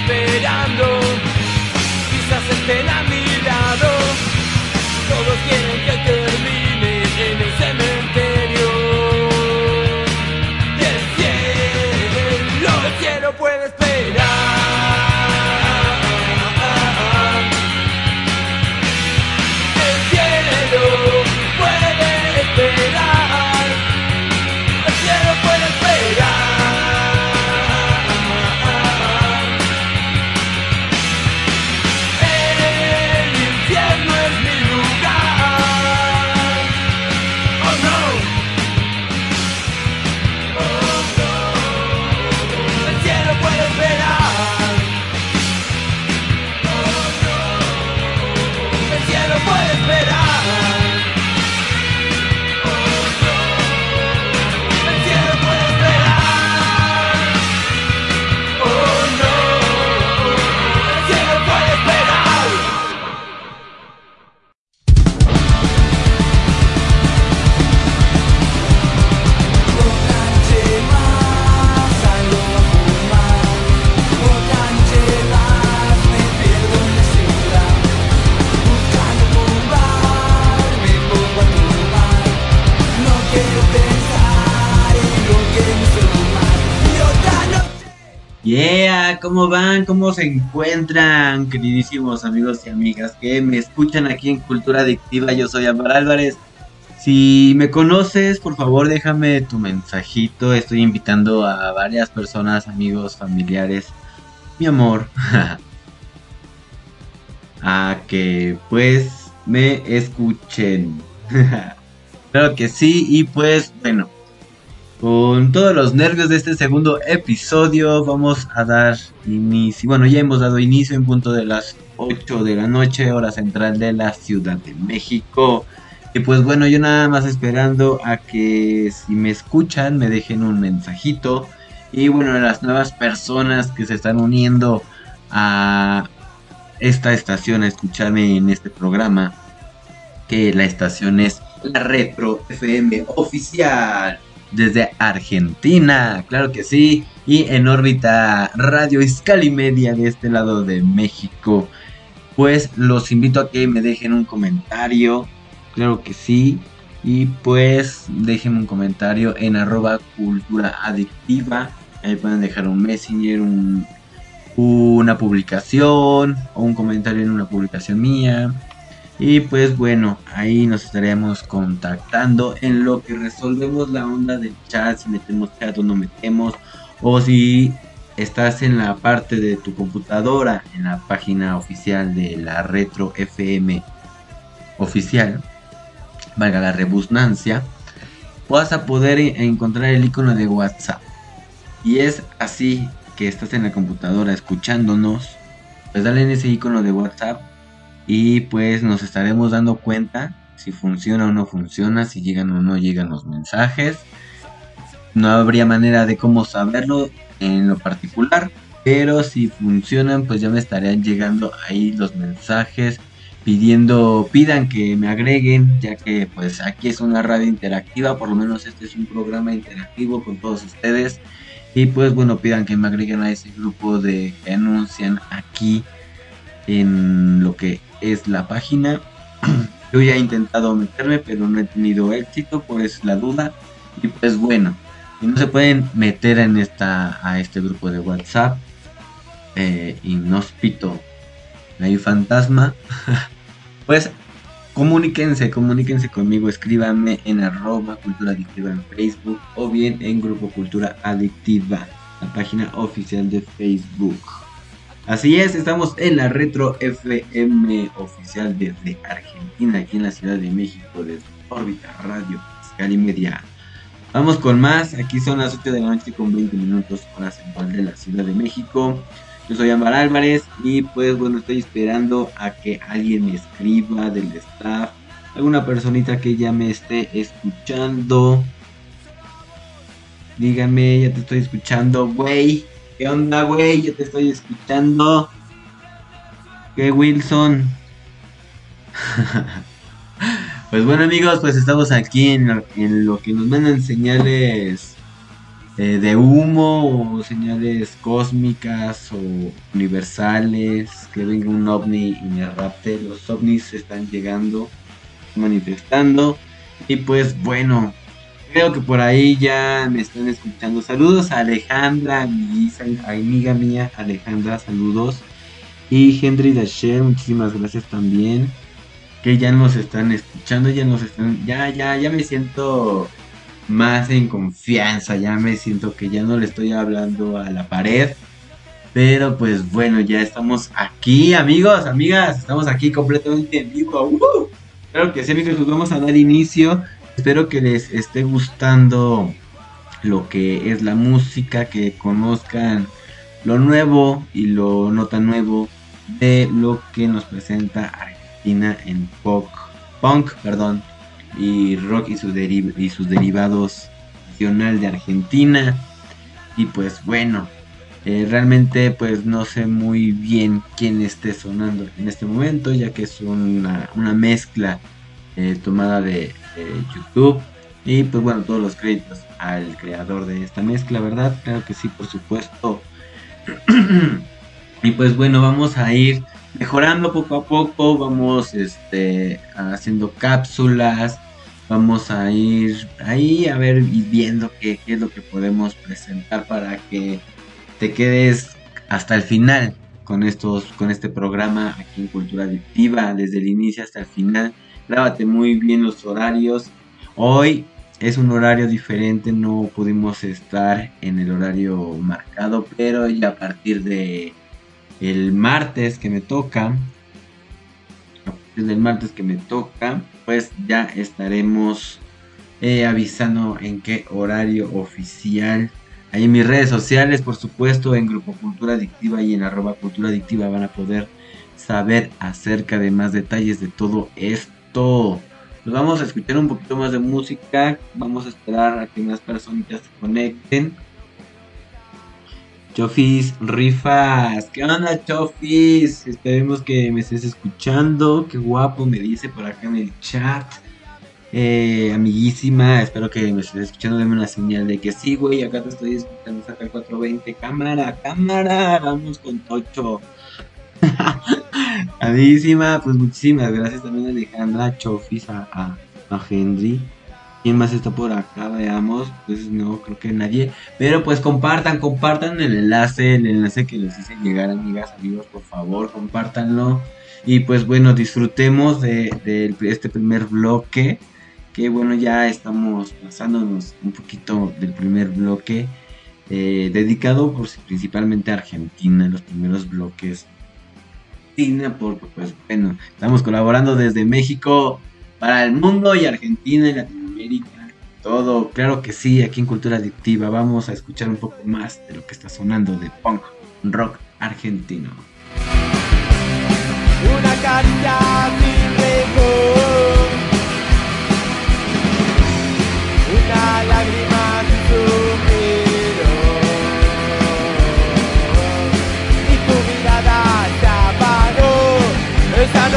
esperando, quizás estén a mi lado, todos quieren que ¿cómo van? ¿Cómo se encuentran, queridísimos amigos y amigas que me escuchan aquí en Cultura Adictiva? Yo soy Amar Álvarez. Si me conoces, por favor déjame tu mensajito. Estoy invitando a varias personas, amigos, familiares, mi amor, a que pues me escuchen. claro que sí, y pues bueno con todos los nervios de este segundo episodio vamos a dar inicio. Bueno, ya hemos dado inicio en punto de las 8 de la noche, hora central de la Ciudad de México. Y pues bueno, yo nada más esperando a que si me escuchan me dejen un mensajito. Y bueno, las nuevas personas que se están uniendo a esta estación a escucharme en este programa, que la estación es la Retro FM Oficial desde Argentina, claro que sí, y en órbita Radio Iscali Media de este lado de México. Pues los invito a que me dejen un comentario, claro que sí, y pues déjenme un comentario en arroba cultura adictiva. Ahí pueden dejar un messenger, una publicación o un comentario en una publicación mía y pues bueno, ahí nos estaremos contactando en lo que resolvemos la onda del chat, si metemos chat o no metemos, o si estás en la parte de tu computadora, en la página oficial de la Retro FM oficial, valga la rebusnancia, vas a poder encontrar el icono de WhatsApp. Y es así que estás en la computadora escuchándonos, pues dale en ese icono de WhatsApp y pues nos estaremos dando cuenta si funciona o no funciona, si llegan o no llegan los mensajes. No habría manera de cómo saberlo en lo particular, pero si funcionan pues ya me estarían llegando ahí los mensajes pidiendo, pidan que me agreguen, ya que pues aquí es una radio interactiva, por lo menos este es un programa interactivo con todos ustedes. Y pues bueno, pidan que me agreguen a ese grupo de que anuncian aquí en lo que es la página. Yo ya he intentado meterme, pero no he tenido éxito, por eso la duda. Y pues bueno, si no se pueden meter en esta a este grupo de WhatsApp, eh, inhóspito, hay fantasma, pues comuníquense, comuníquense conmigo, escríbanme en arroba cultura adictiva en Facebook o bien en Grupo Cultura Adictiva, la página oficial de Facebook. Así es, estamos en la Retro FM oficial desde Argentina, aquí en la Ciudad de México, desde órbita radio Scali Media. Vamos con más, aquí son las 8 de la noche con 20 minutos hora central de la Ciudad de México. Yo soy Amar Álvarez y pues bueno, estoy esperando a que alguien me escriba del staff, alguna personita que ya me esté escuchando. Díganme, ya te estoy escuchando, güey. ¿Qué onda, güey? Yo te estoy escuchando. ¿Qué, Wilson? pues bueno, amigos, pues estamos aquí en lo, que nos mandan señales eh, de humo o señales cósmicas o universales. Que venga un ovni y me rapte. Los ovnis están llegando, manifestando. Y pues bueno, Creo que por ahí ya me están escuchando. Saludos a Alejandra, mi amiga mía, Alejandra, saludos. Y Henry Dasher, muchísimas gracias también. Que ya nos están escuchando, ya nos están. Ya, ya, ya me siento más en confianza. Ya me siento que ya no le estoy hablando a la pared. Pero pues bueno, ya estamos aquí, amigos, amigas. Estamos aquí completamente en vivo. ¡Uh! Claro que sí, amigos, pues vamos a dar inicio Espero que les esté gustando lo que es la música, que conozcan lo nuevo y lo no tan nuevo de lo que nos presenta Argentina en pop, punk, perdón, y rock y, sus derivados nacional de Argentina. Y pues bueno, eh, realmente pues no sé muy bien quién esté sonando en este momento, ya que es una, una mezcla eh, tomada de YouTube. Y pues bueno, todos los créditos al creador de esta mezcla, ¿verdad? Claro que sí, por supuesto. y pues bueno, vamos a ir mejorando poco a poco, vamos este, haciendo cápsulas, vamos a ir ahí a ver y viendo qué, qué, es lo que podemos presentar para que te quedes hasta el final con estos, con este programa aquí en Cultura Adictiva, desde el inicio hasta el final. Grábate muy bien los horarios. Hoy es un horario diferente, no pudimos estar en el horario marcado, pero ya a partir de el martes que me toca, a partir del martes que me toca, pues ya estaremos eh, avisando en qué horario oficial. Ahí en mis redes sociales, por supuesto, en Grupo Cultura Adictiva y en arroba Cultura Adictiva van a poder saber acerca de más detalles de todo esto. Nos vamos a escuchar un poquito más de música. Vamos a esperar a que más personas se conecten. Chofis, rifas. ¿Qué onda, Chofis? Esperemos que me estés escuchando. Qué guapo me dice por acá en el chat. Eh, amiguísima, espero que me estés escuchando. Deme una señal de que sí, güey. Acá te estoy escuchando. Saca 420. Cámara, cámara. Vamos con Tocho. Amiguísima, pues muchísimas gracias también a Alejandra, Chofis, a, a, Henry. ¿Quién más está por acá? Veamos. Pues no, creo que nadie. Pero pues compartan, compartan el enlace, el enlace que les hice llegar, amigas, amigos, por favor, compártanlo. Y pues bueno, disfrutemos de, este primer bloque. Que bueno, ya estamos pasándonos un poquito del primer bloque. Eh, dedicado pues, principalmente a Argentina, los primeros bloques porque pues bueno, estamos colaborando desde México para el mundo y Argentina y Latinoamérica. Todo, claro que sí, aquí en Cultura Adictiva vamos a escuchar un poco más de lo que está sonando de punk rock argentino. Una una lágrima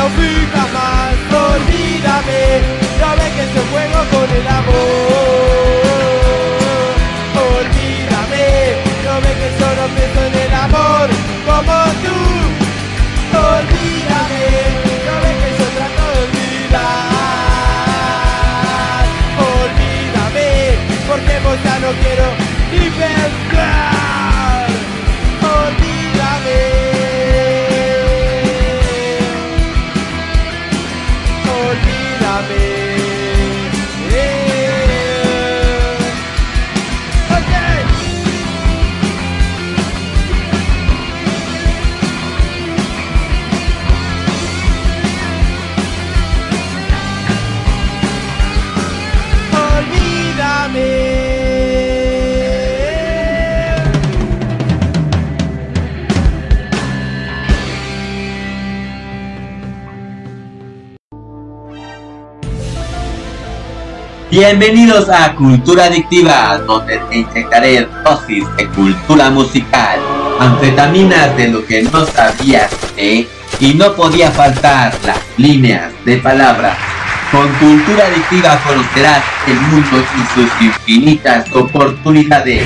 no fija más, olvídame, no ve que se juego con el amor. Olvídame, no ve que solo pienso en el amor, como tú. Bienvenidos a Cultura Adictiva, donde te inyectaré dosis de cultura musical, anfetaminas de lo que no sabías ¿eh? y no podía faltar las líneas de palabras. Con Cultura Adictiva conocerás el mundo y sus infinitas oportunidades.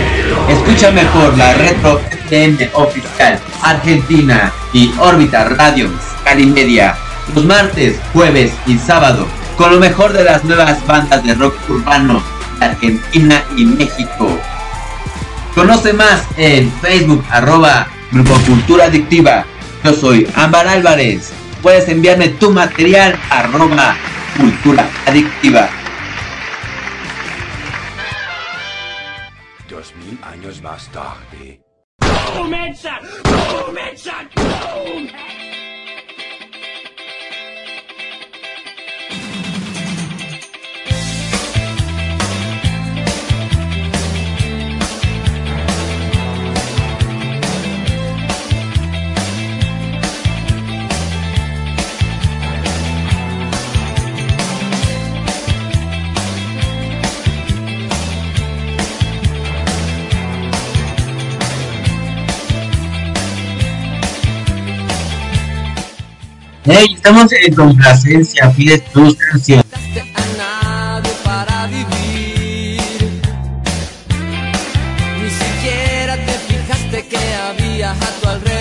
Escúchame por la Retro FM Oficial Argentina y Órbita Radio Cali Media los martes, jueves y sábado con lo mejor de las nuevas bandas de rock urbano de Argentina y México. Conoce más en Facebook arroba Grupo Cultura Adictiva. Yo soy Ámbar Álvarez. Puedes enviarme tu material arroba Cultura Adictiva. Hey, estamos en complacencia, pides tus canciones. que había a alrededor.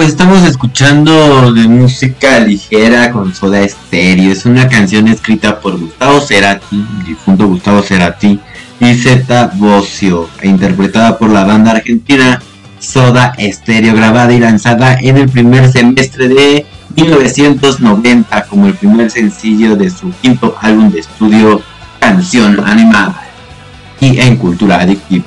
pues estamos escuchando de música ligera con Soda Stereo. Es una canción escrita por Gustavo Cerati, difunto Gustavo Cerati, y Zeta Bocio, e interpretada por la banda argentina Soda Stereo, grabada y lanzada en el primer semestre de 1990 como el primer sencillo de su quinto álbum de estudio Canción Animada y en Cultura Adictiva.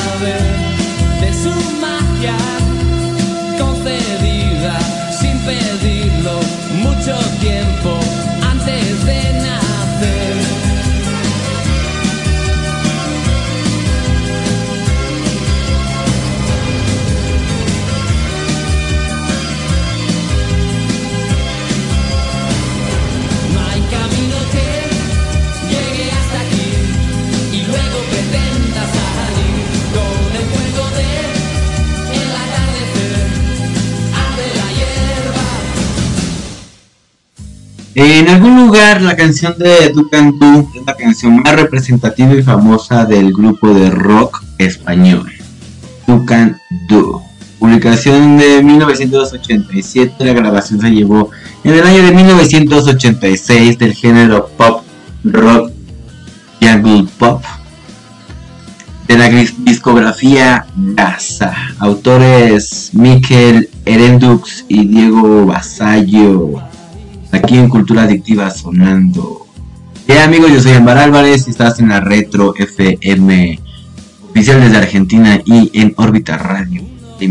pedirlo mucho tiempo En algún lugar la canción de Ducan Du es la canción más representativa y famosa del grupo de rock español. Ducan Du. Publicación de 1987, la grabación se llevó en el año de 1986 del género pop rock jungle pop de la discografía Gaza. Autores Mikel Erendux y Diego Basallo. Aquí en Cultura Adictiva sonando. Bien amigos, yo soy Ambar Álvarez estás en la Retro FM oficial desde Argentina y en órbita radio y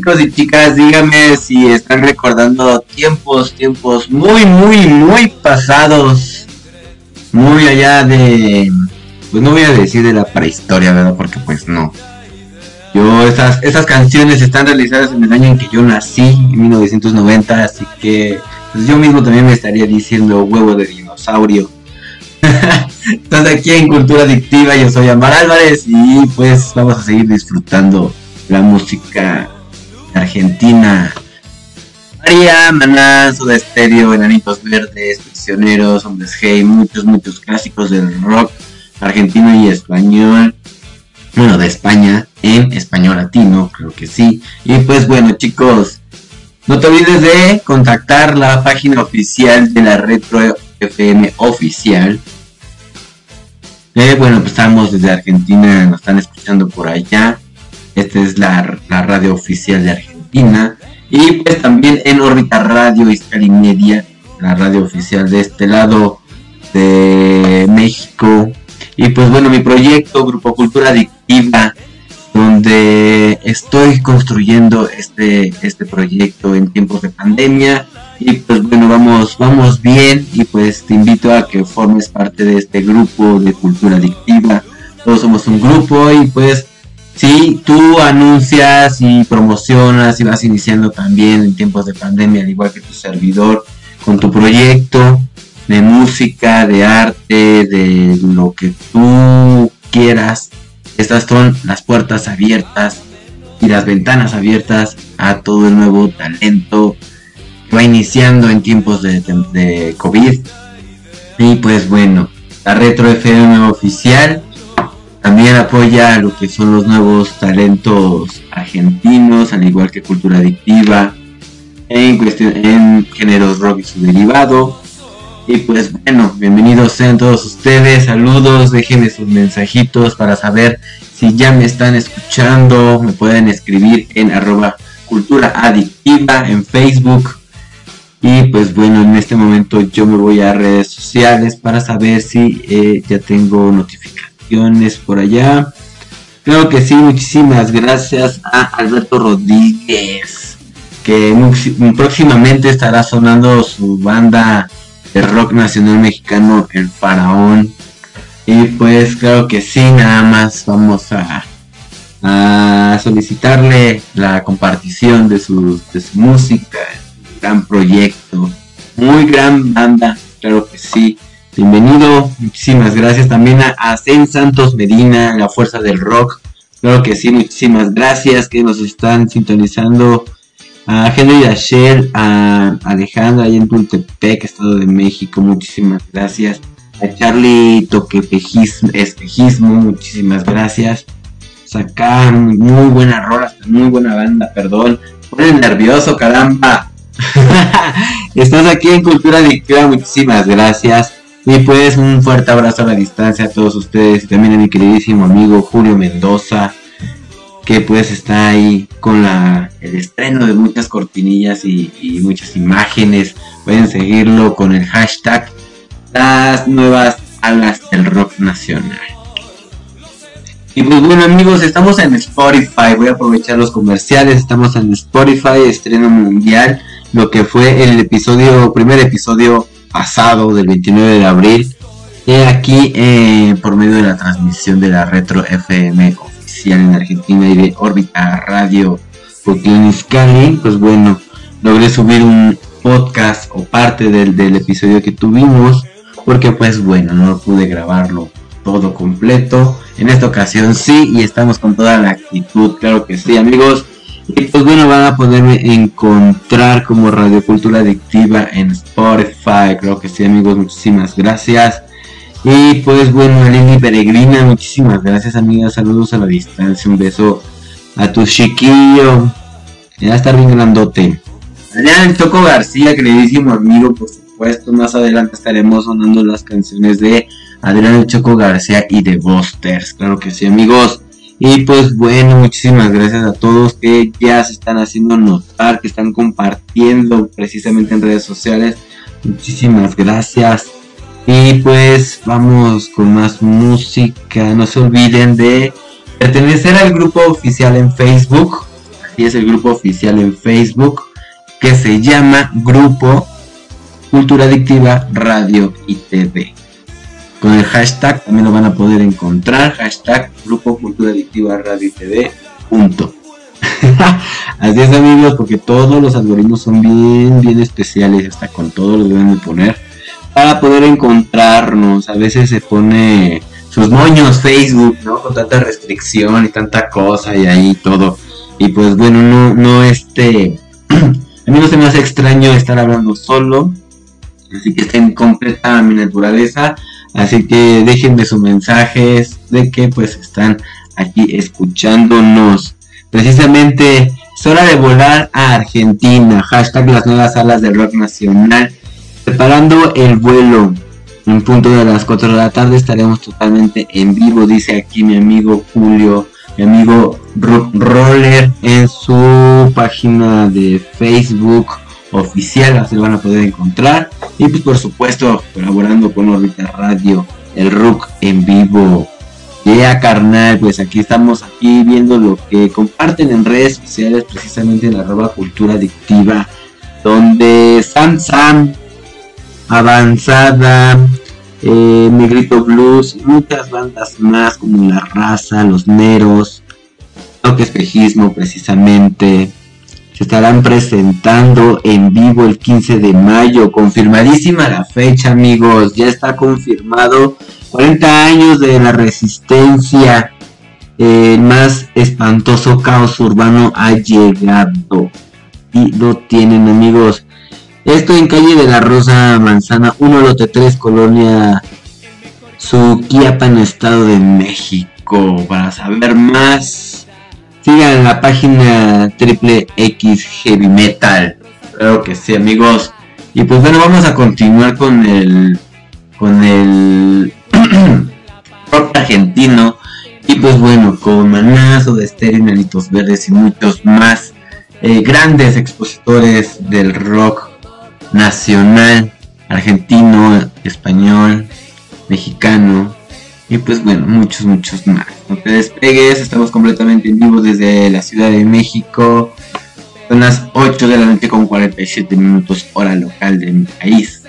chicos y chicas, díganme si están recordando tiempos, tiempos muy, muy, muy pasados. Muy allá de... Pues no voy a decir de la prehistoria, ¿verdad? Porque pues no. Yo, esas, esas canciones están realizadas en el año en que yo nací, en 1990, así que pues yo mismo también me estaría diciendo huevo de dinosaurio. Estás aquí en Cultura Adictiva, yo soy Amar Álvarez y pues vamos a seguir disfrutando la música argentina. María, Maná, Soda Estéreo, Enanitos Verdes, Prisioneros, Hombres G, muchos, muchos clásicos del rock argentino y español. Bueno, de España, en español latino, creo que sí. Y pues bueno, chicos, no te olvides de contactar la página oficial de la Retro FM oficial. Eh, bueno, pues estamos desde Argentina, nos están escuchando por allá. Esta es la, la radio oficial de Argentina. Y pues también en órbita radio Iscali Media, la radio oficial de este lado de México. Y pues bueno, mi proyecto, Grupo Cultura Adictiva, donde estoy construyendo este, este proyecto en tiempos de pandemia. Y pues bueno, vamos, vamos bien y pues te invito a que formes parte de este grupo de cultura adictiva. Todos somos un grupo y pues si tú anuncias y promocionas y vas iniciando también en tiempos de pandemia, al igual que tu servidor, con tu proyecto de música, de arte, de lo que tú quieras, estas son las puertas abiertas y las ventanas abiertas a todo el nuevo talento que va iniciando en tiempos de, de- de COVID. Y pues bueno, la Retro FM oficial también apoya lo que son los nuevos talentos argentinos, al igual que Cultura Adictiva, en, cuestión, en géneros rock y su derivado. Y pues bueno, bienvenidos sean todos ustedes, saludos, déjenme sus mensajitos para saber si ya me están escuchando, me pueden escribir en arroba cultura adictiva en Facebook. Y pues bueno, en este momento yo me voy a redes sociales para saber si eh, ya tengo notificaciones por allá. Creo que sí, muchísimas gracias a Alberto Rodríguez, que próximamente estará sonando su banda de rock nacional mexicano, El Faraón. Y pues claro que sí, nada más vamos a, solicitarle la compartición de su música, gran proyecto, muy gran banda, claro que sí. Bienvenido, muchísimas gracias también a, a Zen Santos Medina, la fuerza del rock, claro que sí, muchísimas gracias que nos están sintonizando a Henry Dachel, a Alejandra ahí en Tultepec, Estado de México, muchísimas gracias. A Charlie Toquepejismo, Espejismo, muchísimas gracias. Sacar muy buena rola, muy buena banda, perdón. Pone nervioso, caramba. Estás aquí en Cultura Adictiva, muchísimas gracias. Y pues un fuerte abrazo a la distancia a todos ustedes y también a mi queridísimo amigo Julio Mendoza, que pues está ahí con la, el estreno de muchas cortinillas y, y muchas imágenes. Pueden seguirlo con el hashtag las nuevas alas del rock nacional. Y pues bueno amigos, estamos en Spotify, voy a aprovechar los comerciales, estamos en Spotify, estreno mundial, lo que fue el episodio, primer episodio pasado del 29 de abril, y aquí eh, por medio de la transmisión de la Retro FM oficial en Argentina y de Órbita Radio Cali, pues bueno, logré subir un podcast o parte del, del episodio que tuvimos, porque pues bueno, no pude grabarlo todo completo. En esta ocasión sí, y estamos con toda la actitud, claro que sí, amigos. Y pues bueno, van a poderme encontrar como Radio Cultura Adictiva en Spotify. Creo que sí, amigos, muchísimas gracias. Y pues bueno, Lili Peregrina, muchísimas gracias, amigas. Saludos a la distancia. Un beso a tu chiquillo. Ya estar bien grandote. Adrián Choco García, queridísimo amigo, por supuesto. Más adelante estaremos sonando las canciones de Adrián Choco García y de Busters. Claro que sí, amigos. Y pues bueno, muchísimas gracias a todos que ya se están haciendo notar, que están compartiendo precisamente en redes sociales. Muchísimas gracias. Y pues vamos con más música. No se olviden de pertenecer al grupo oficial en Facebook. Así es el grupo oficial en Facebook que se llama Grupo Cultura Adictiva Radio y TV. Con el hashtag también lo van a poder encontrar. Hashtag Grupo Cultura Adictiva Radio TV. Punto. Así es amigos, porque todos los algoritmos son bien, bien especiales. Hasta con todo lo deben de poner. Para poder encontrarnos. A veces se pone sus moños Facebook, ¿no? Con tanta restricción y tanta cosa y ahí todo. Y pues bueno, no, no este... A mí no se me hace extraño estar hablando solo. Así que estén completa mi naturaleza. Así que déjenme sus mensajes de que pues están aquí escuchándonos. Precisamente es hora de volar a Argentina. Hashtag las nuevas salas del rock nacional. Preparando el vuelo. En punto de las 4 de la tarde estaremos totalmente en vivo, dice aquí mi amigo Julio, mi amigo Roller en su página de Facebook oficial, así van a poder encontrar. Y pues por supuesto, colaborando con Orbita Radio, el rock en vivo. Yeah, carnal, pues aquí estamos aquí viendo lo que comparten en redes sociales, precisamente en la arroba cultura adictiva, donde Sam Sam, Avanzada, eh, Negrito Blues, muchas bandas más como La Raza, Los Neros, Toque Espejismo precisamente, se estarán presentando en vivo el 15 de mayo. Confirmadísima la fecha, amigos. Ya está confirmado. 40 años de la resistencia. El más espantoso caos urbano ha llegado. Y lo tienen, amigos. Esto en calle de la Rosa Manzana, 1 lote 3, colonia Suquiapan, Estado de México. Para saber más, sigan la página triple X Heavy Metal. Claro que sí, amigos. Y pues bueno, vamos a continuar con el con el rock argentino. Y pues bueno, con Manazo de Estéreo, Nanitos Verdes y muchos más eh, grandes expositores del rock nacional, argentino, español, mexicano y pues bueno, muchos, muchos más. No te despegues, estamos completamente en vivo desde la Ciudad de México. Son las 8 de la noche con 47 minutos hora local de mi país.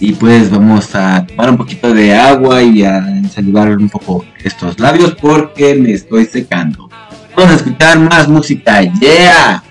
Y pues vamos a tomar un poquito de agua y a ensalivar un poco estos labios porque me estoy secando. Vamos a escuchar más música. ¡Yeah!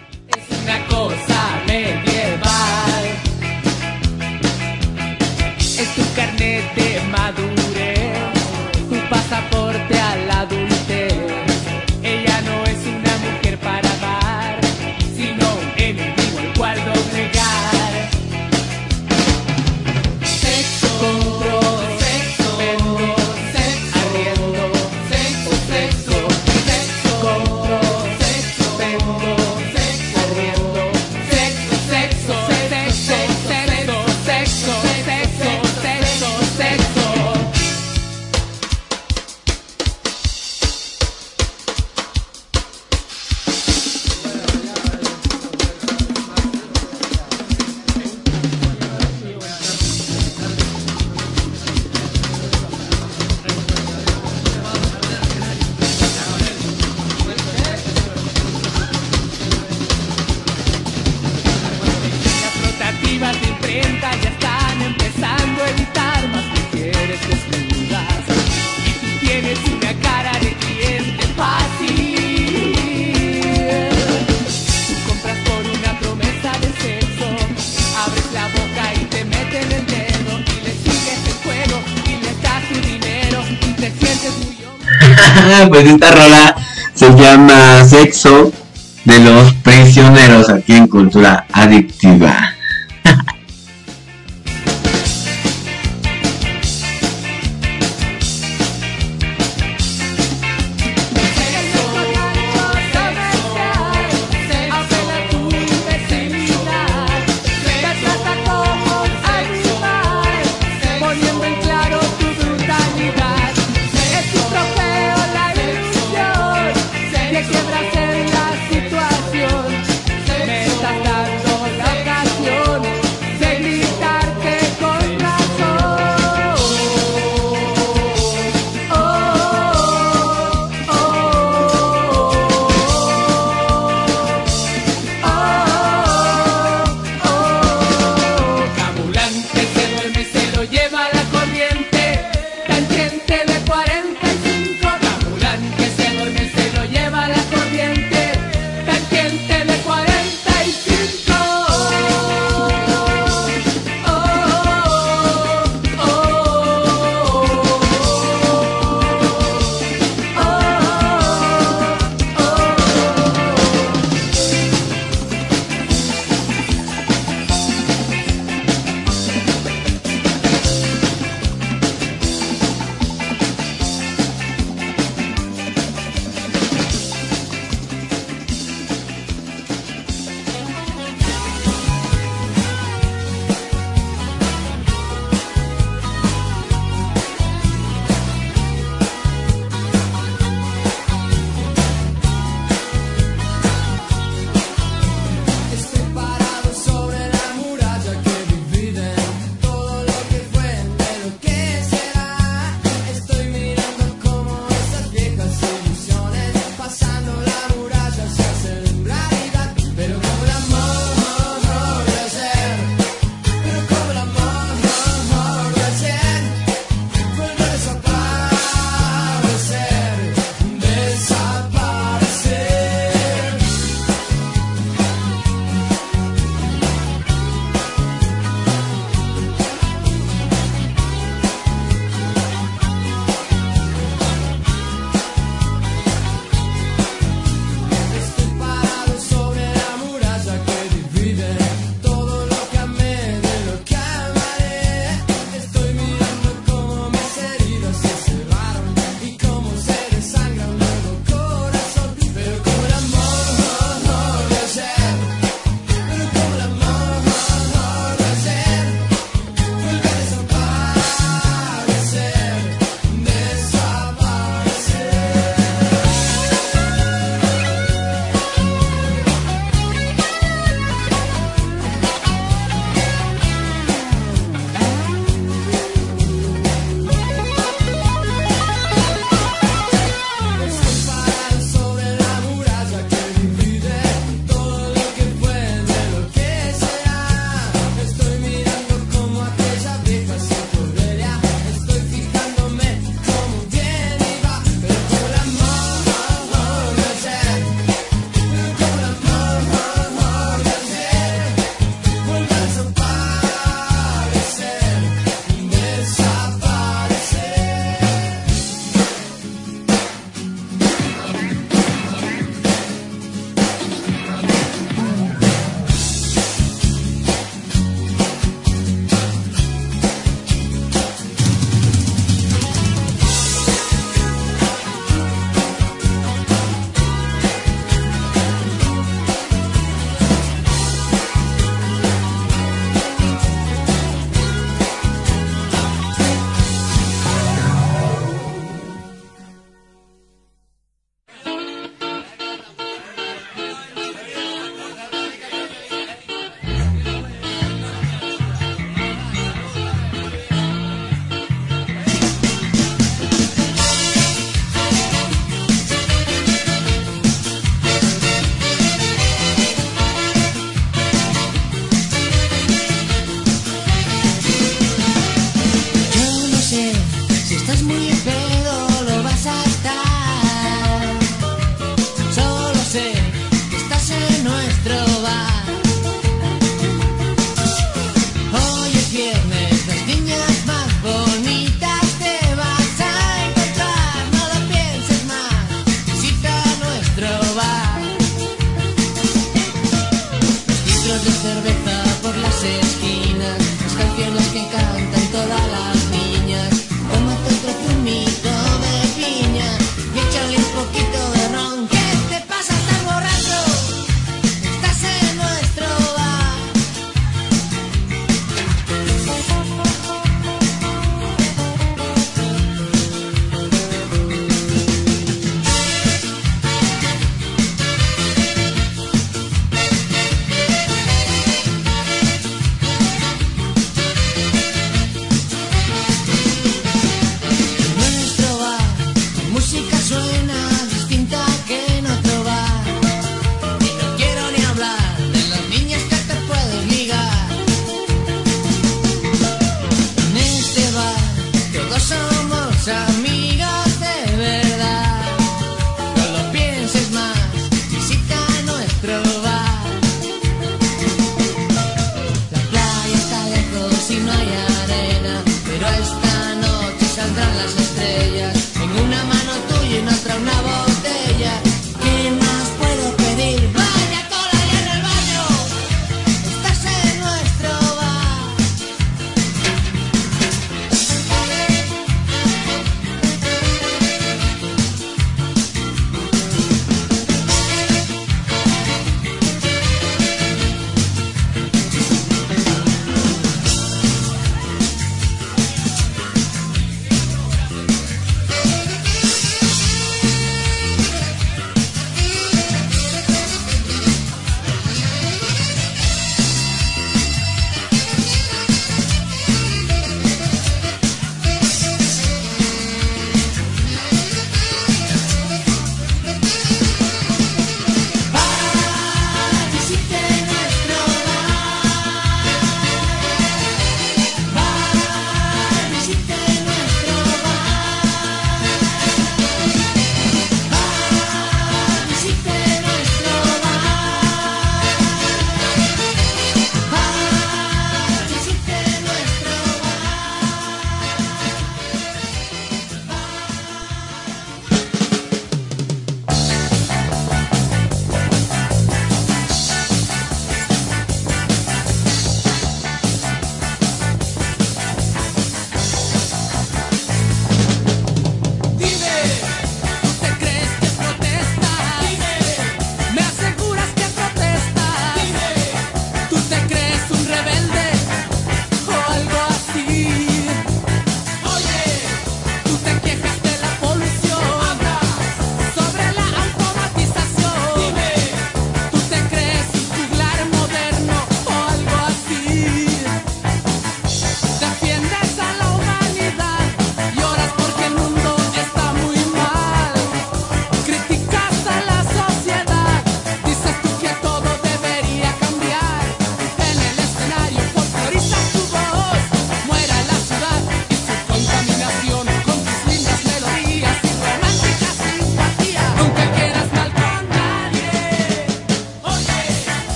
Esta rola se llama Sexo de los prisioneros aquí en Cultura Adictiva.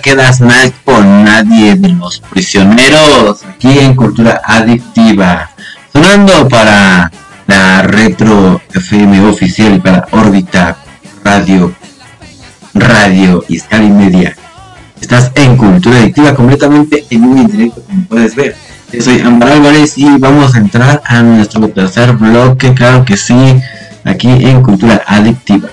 Quedas mal con nadie de los prisioneros aquí en Cultura Adictiva. Sonando para la Retro FM oficial para Órbita Radio, Radio y Sky Media. Estás en Cultura Adictiva completamente en un directo como puedes ver. Yo soy Ambar Álvarez y vamos a entrar a nuestro tercer bloque, claro que sí, aquí en Cultura Adictiva.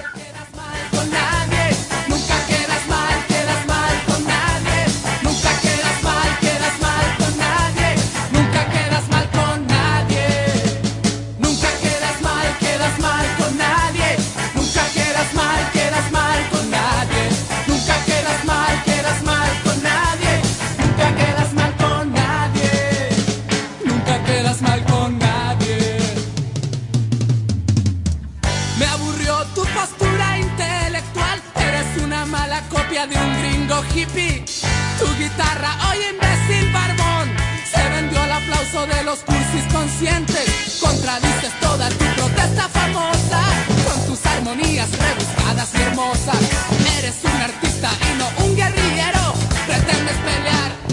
De los cursis conscientes. Contradices toda tu protesta famosa con tus armonías rebuscadas y hermosas. Eres un artista y no un guerrillero. Pretendes pelear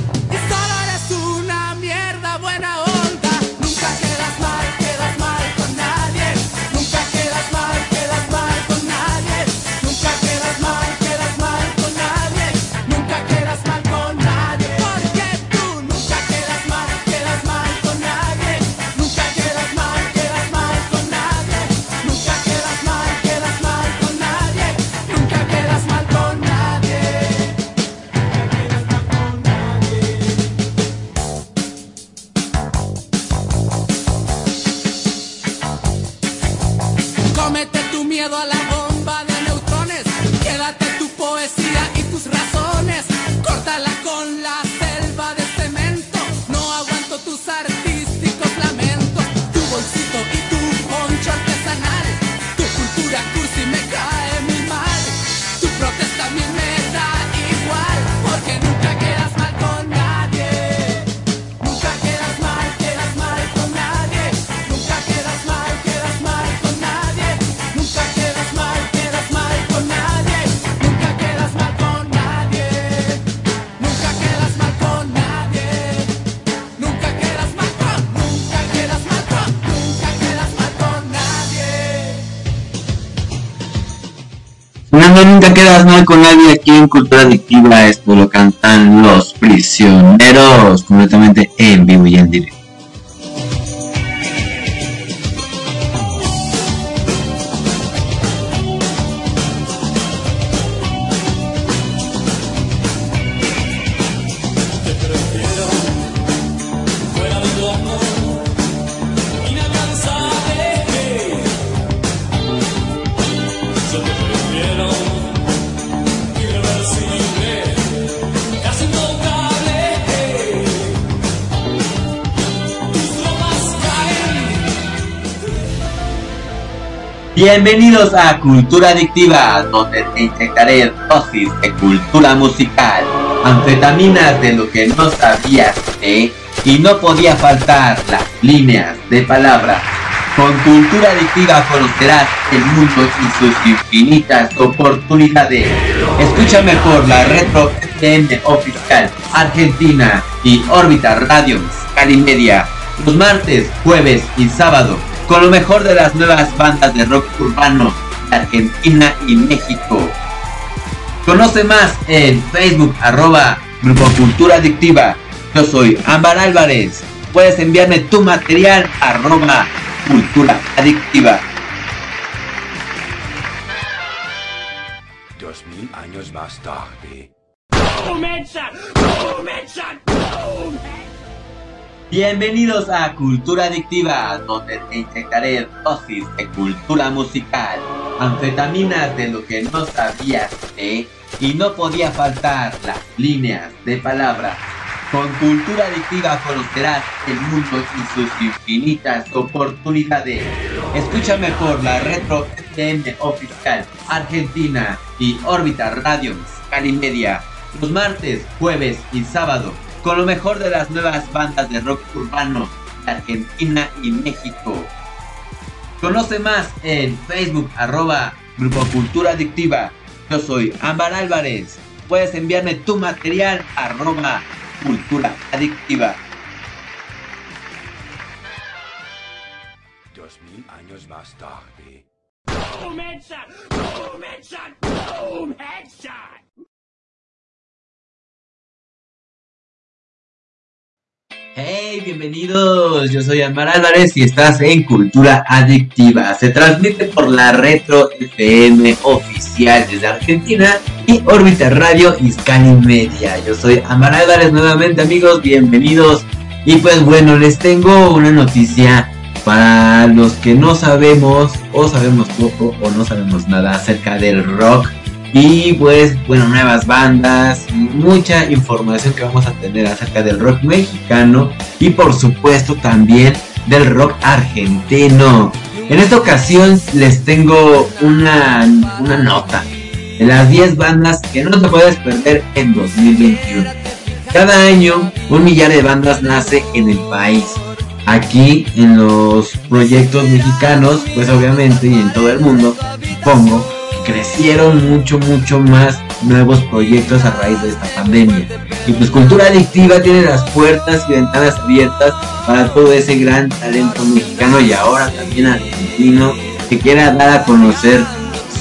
Nunca quedas mal con nadie aquí en Cultura Adictiva. Esto lo cantan los prisioneros completamente en vivo y en directo. Bienvenidos a Cultura Adictiva, donde te inyectaré dosis de cultura musical, anfetaminas de lo que no sabías de y no podía faltar las líneas de palabra. Con Cultura Adictiva conocerás el mundo y sus infinitas oportunidades. Escúchame por la Retro FM Oficial Argentina y Órbita Radio Cali Media los martes, jueves y sábado con lo mejor de las nuevas bandas de rock urbano de Argentina y México. Conoce más en Facebook arroba Grupo Cultura Adictiva. Yo soy Ámbar Álvarez. Puedes enviarme tu material arroba Cultura Adictiva. Bienvenidos a Cultura Adictiva, donde te inyectaré dosis de cultura musical, anfetaminas de lo que no sabías de y no podía faltar las líneas de palabra. Con Cultura Adictiva conocerás el mundo y sus infinitas oportunidades. Escúchame por la Retro FM Oficial Argentina y Órbita Radio Cali Media los martes, jueves y sábado con lo mejor de las nuevas bandas de rock urbano de Argentina y México. Conoce más en Facebook arroba Grupo Cultura Adictiva. Yo soy Ámbar Álvarez. Puedes enviarme tu material a arroba cultura adictiva. Dos mil años más tarde. Boom headshot! Boom headshot! Boom headshot! Hey, bienvenidos. Yo soy Amar Álvarez y estás en Cultura Adictiva. Se transmite por la Retro FM oficial desde Argentina y Órbita Radio y Scani Media. Yo soy Amar Álvarez nuevamente, amigos. Bienvenidos. Y pues bueno, les tengo una noticia para los que no sabemos o sabemos poco o no sabemos nada acerca del rock. Y pues, bueno, nuevas bandas, mucha información que vamos a tener acerca del rock mexicano y por supuesto también del rock argentino. En esta ocasión les tengo una, una nota de las 10 bandas que no te puedes perder en 2021. Cada año un millar de bandas nace en el país. Aquí en los proyectos mexicanos, pues obviamente y en todo el mundo, supongo, crecieron mucho, mucho más nuevos proyectos a raíz de esta pandemia. Y pues Cultura Adictiva tiene las puertas y ventanas abiertas para todo ese gran talento mexicano y ahora también argentino que quiera dar a conocer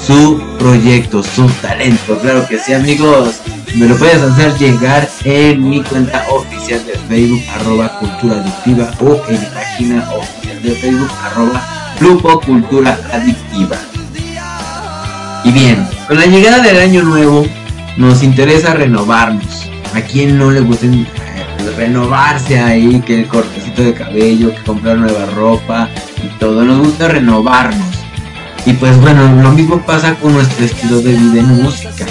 su proyecto, su talento. Claro que sí, amigos. Me lo puedes hacer llegar en mi cuenta oficial de Facebook, arroba Cultura Adictiva, o en mi página oficial de Facebook, arroba Grupo Cultura Adictiva. Y bien, con la llegada del año nuevo nos interesa renovarnos. A quien no le gusta eh, renovarse ahí, que el cortecito de cabello, que comprar nueva ropa y todo, nos gusta renovarnos. Y pues bueno, lo mismo pasa con nuestro estilo de vida en música.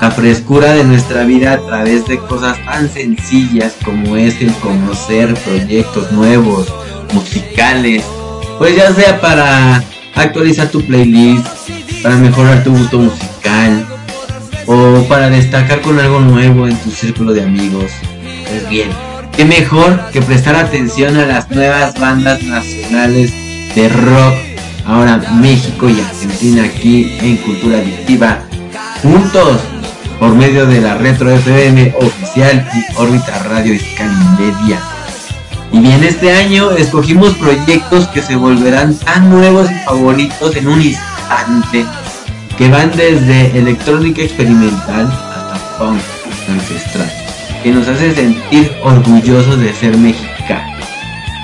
La frescura de nuestra vida a través de cosas tan sencillas como es el conocer proyectos nuevos, musicales, pues ya sea para actualizar tu playlist, para mejorar tu gusto musical o para destacar con algo nuevo en tu círculo de amigos. Pues bien, qué mejor que prestar atención a las nuevas bandas nacionales de rock, ahora México y Argentina aquí en Cultura Adictiva, juntos por medio de la Retro FM oficial y Órbita Radio y Media. Y bien, este año escogimos proyectos que se volverán tan nuevos y favoritos en un instante, que van desde electrónica experimental hasta punk ancestral, que nos hace sentir orgullosos de ser mexicanos.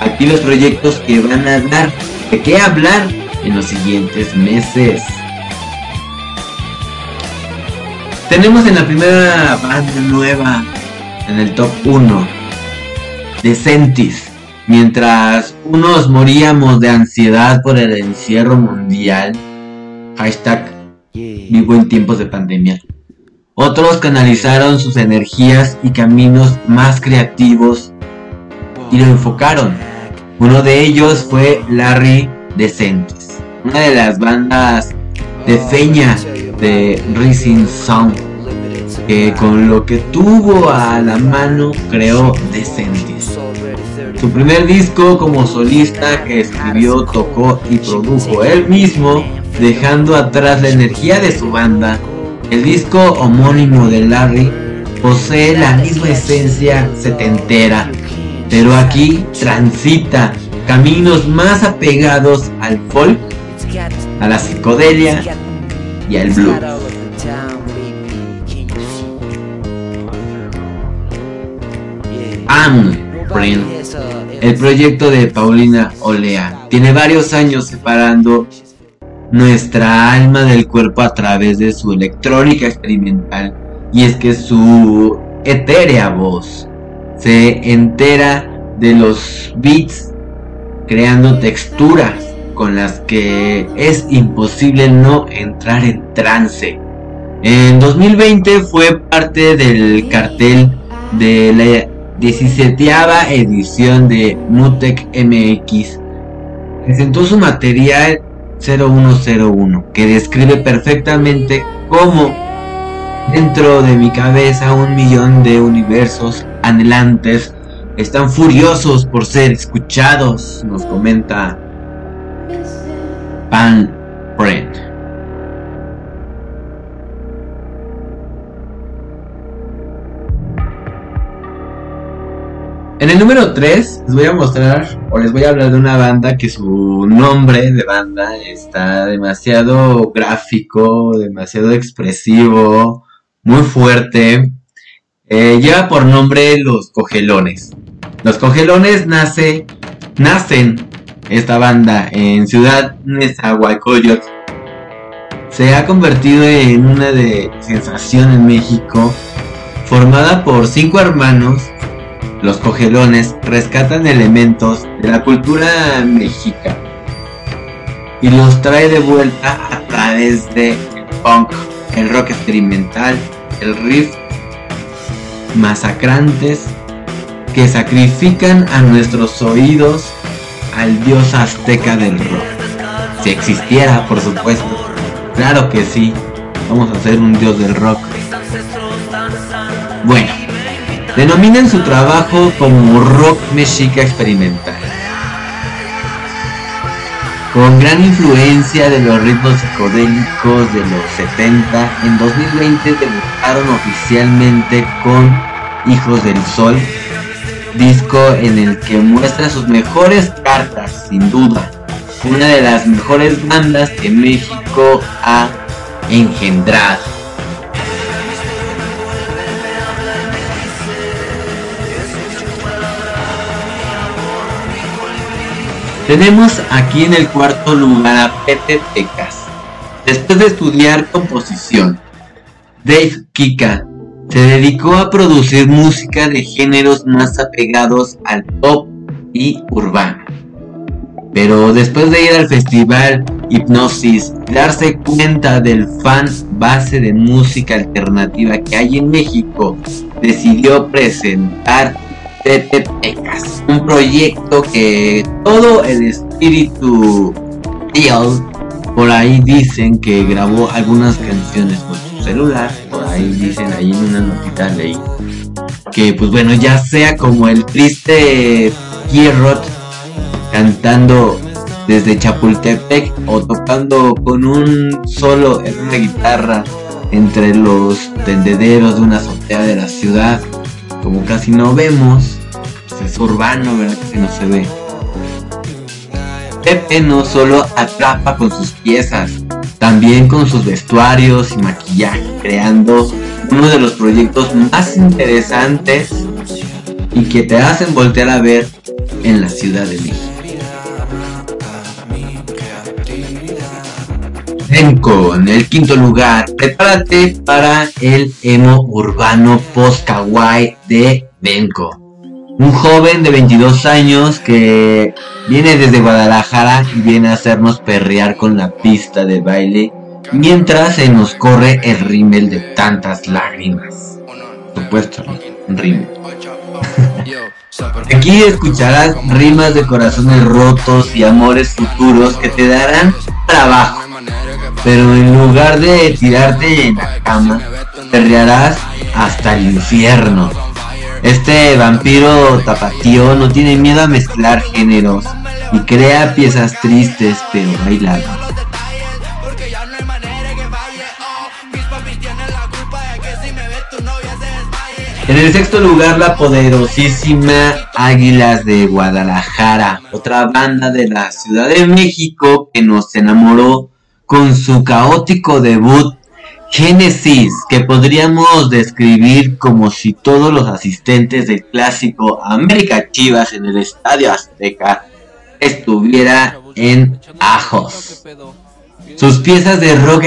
Aquí los proyectos que van a dar de qué hablar en los siguientes meses. Tenemos en la primera banda nueva, en el top 1, Decentis. Mientras unos moríamos de ansiedad por el encierro mundial, hashtag vivo en tiempos de pandemia, otros canalizaron sus energías y caminos más creativos y lo enfocaron. Uno de ellos fue Larry Decentis, una de las bandas de feña de Rising Sound, que con lo que tuvo a la mano creó Decentis. Su primer disco como solista que escribió, tocó y produjo él mismo, dejando atrás la energía de su banda. El disco homónimo de Larry posee la misma esencia setentera, pero aquí transita caminos más apegados al folk, a la psicodelia y al blues. Am, friend. El proyecto de Paulina Olea tiene varios años separando nuestra alma del cuerpo a través de su electrónica experimental y es que su etérea voz se entera de los beats creando texturas con las que es imposible no entrar en trance. En 2020 fue parte del cartel de la 17 edición de Mutec MX. Presentó su material 0101 que describe perfectamente cómo dentro de mi cabeza un millón de universos anhelantes están furiosos por ser escuchados, nos comenta Pan Friend. En el número 3 les voy a mostrar o les voy a hablar de una banda que su nombre de banda está demasiado gráfico, demasiado expresivo, muy fuerte. Eh, lleva por nombre Los Cogelones. Los Cogelones nace, nacen esta banda en Ciudad Nezahualcóyotl. Se ha convertido en una de sensación en México, formada por cinco hermanos. Los Cogelones rescatan elementos de la cultura mexica y los trae de vuelta a través de el punk, el rock experimental, el riff masacrantes que sacrifican a nuestros oídos al dios azteca del rock. Si existiera, por supuesto. Claro que sí. Vamos a hacer un dios del rock. Bueno, denominan su trabajo como rock mexica experimental. Con gran influencia de los ritmos psicodélicos de los 70, en 2020 debutaron oficialmente con Hijos del Sol, disco en el que muestra sus mejores cartas, sin duda. Una de las mejores bandas que México ha engendrado. Tenemos aquí en el cuarto lugar a Pepe Pecas. Después de estudiar composición, Dave Kika se dedicó a producir música de géneros más apegados al pop y urbano. Pero después de ir al festival Hipnosis y darse cuenta del fan base de música alternativa que hay en México, decidió presentar Pepe Pecas, un proyecto que todo el espíritu real, por ahí dicen que grabó algunas canciones con su celular, por ahí dicen ahí en una notita leí que pues bueno ya sea como el triste Pierrot cantando desde Chapultepec o tocando con un solo en una guitarra entre los tendederos de una azotea de la ciudad como casi no vemos pues es urbano verdad que no se ve. Pepe no solo atrapa con sus piezas también con sus vestuarios y maquillaje creando uno de los proyectos más interesantes y que te hacen voltear a ver en la Ciudad de México Benco, en el quinto lugar, prepárate para el emo urbano post kawaii de Benko. Un joven de 22 años que viene desde Guadalajara y viene a hacernos perrear con la pista de baile mientras se nos corre el rímel de tantas lágrimas. Por supuesto, un rímel. Aquí escucharás rimas de corazones rotos y amores futuros que te darán trabajo. Pero en lugar de tirarte en la cama, perrearás hasta el infierno. Este vampiro tapatío no tiene miedo a mezclar géneros y crea piezas tristes pero bailables. En el sexto lugar, la poderosísima Águilas de Guadalajara, otra banda de la Ciudad de México que nos enamoró con su caótico debut Génesis, que podríamos describir como si todos los asistentes del clásico América Chivas en el Estadio Azteca estuviera en ajos. Sus piezas de rock